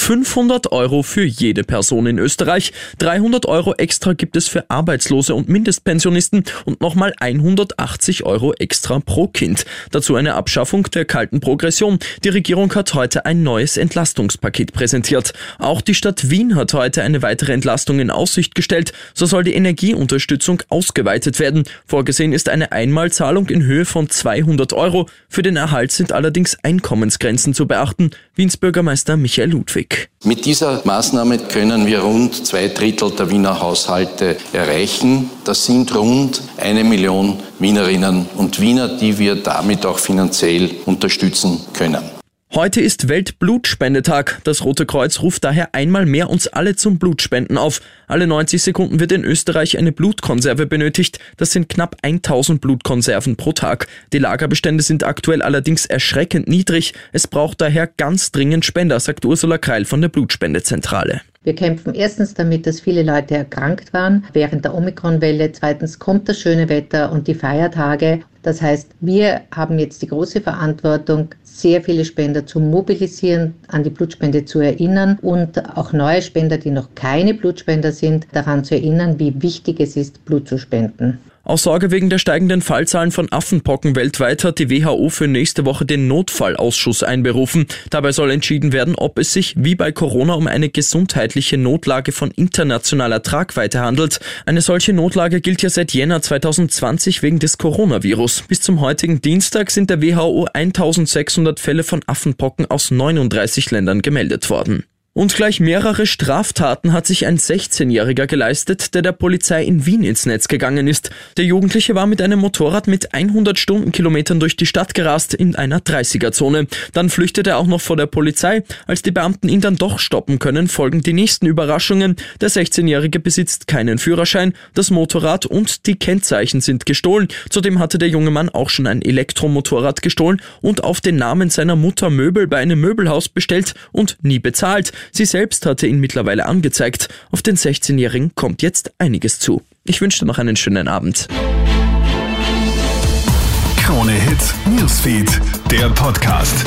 500 Euro für jede Person in Österreich. 300 Euro extra gibt es für Arbeitslose und Mindestpensionisten und nochmal 180 Euro extra pro Kind. Dazu eine Abschaffung der kalten Progression. Die Regierung hat heute ein neues Entlastungspaket präsentiert. Auch die Stadt Wien hat heute eine weitere Entlastung in Aussicht gestellt. So soll die Energieunterstützung ausgeweitet werden. Vorgesehen ist eine Einmalzahlung in Höhe von 200 Euro. Für den Erhalt sind allerdings Einkommensgrenzen zu beachten. Wiens Bürgermeister Michael Ludwig. Politik. Mit dieser Maßnahme können wir rund zwei Drittel der Wiener Haushalte erreichen. Das sind rund eine Million Wienerinnen und Wiener, die wir damit auch finanziell unterstützen können. Heute ist Weltblutspendetag. Das Rote Kreuz ruft daher einmal mehr uns alle zum Blutspenden auf. Alle 90 Sekunden wird in Österreich eine Blutkonserve benötigt. Das sind knapp 1000 Blutkonserven pro Tag. Die Lagerbestände sind aktuell allerdings erschreckend niedrig. Es braucht daher ganz dringend Spender, sagt Ursula Kreil von der Blutspendezentrale. Wir kämpfen erstens damit, dass viele Leute erkrankt waren während der Omikronwelle. Zweitens kommt das schöne Wetter und die Feiertage. Das heißt, wir haben jetzt die große Verantwortung, sehr viele Spender zu mobilisieren, an die Blutspende zu erinnern und auch neue Spender, die noch keine Blutspender sind, daran zu erinnern, wie wichtig es ist, Blut zu spenden. Aus Sorge wegen der steigenden Fallzahlen von Affenpocken weltweit hat die WHO für nächste Woche den Notfallausschuss einberufen. Dabei soll entschieden werden, ob es sich wie bei Corona um eine gesundheitliche Notlage von internationaler Tragweite handelt. Eine solche Notlage gilt ja seit Jänner 2020 wegen des Coronavirus. Bis zum heutigen Dienstag sind der WHO 1600 Fälle von Affenpocken aus 39 Ländern gemeldet worden. Und gleich mehrere Straftaten hat sich ein 16-Jähriger geleistet, der der Polizei in Wien ins Netz gegangen ist. Der Jugendliche war mit einem Motorrad mit 100 Stundenkilometern durch die Stadt gerast in einer 30er-Zone. Dann flüchtete er auch noch vor der Polizei. Als die Beamten ihn dann doch stoppen können, folgen die nächsten Überraschungen. Der 16-Jährige besitzt keinen Führerschein, das Motorrad und die Kennzeichen sind gestohlen. Zudem hatte der junge Mann auch schon ein Elektromotorrad gestohlen und auf den Namen seiner Mutter Möbel bei einem Möbelhaus bestellt und nie bezahlt. Sie selbst hatte ihn mittlerweile angezeigt. Auf den 16-Jährigen kommt jetzt einiges zu. Ich wünsche dir noch einen schönen Abend. Krone Hits, Newsfeed, der Podcast.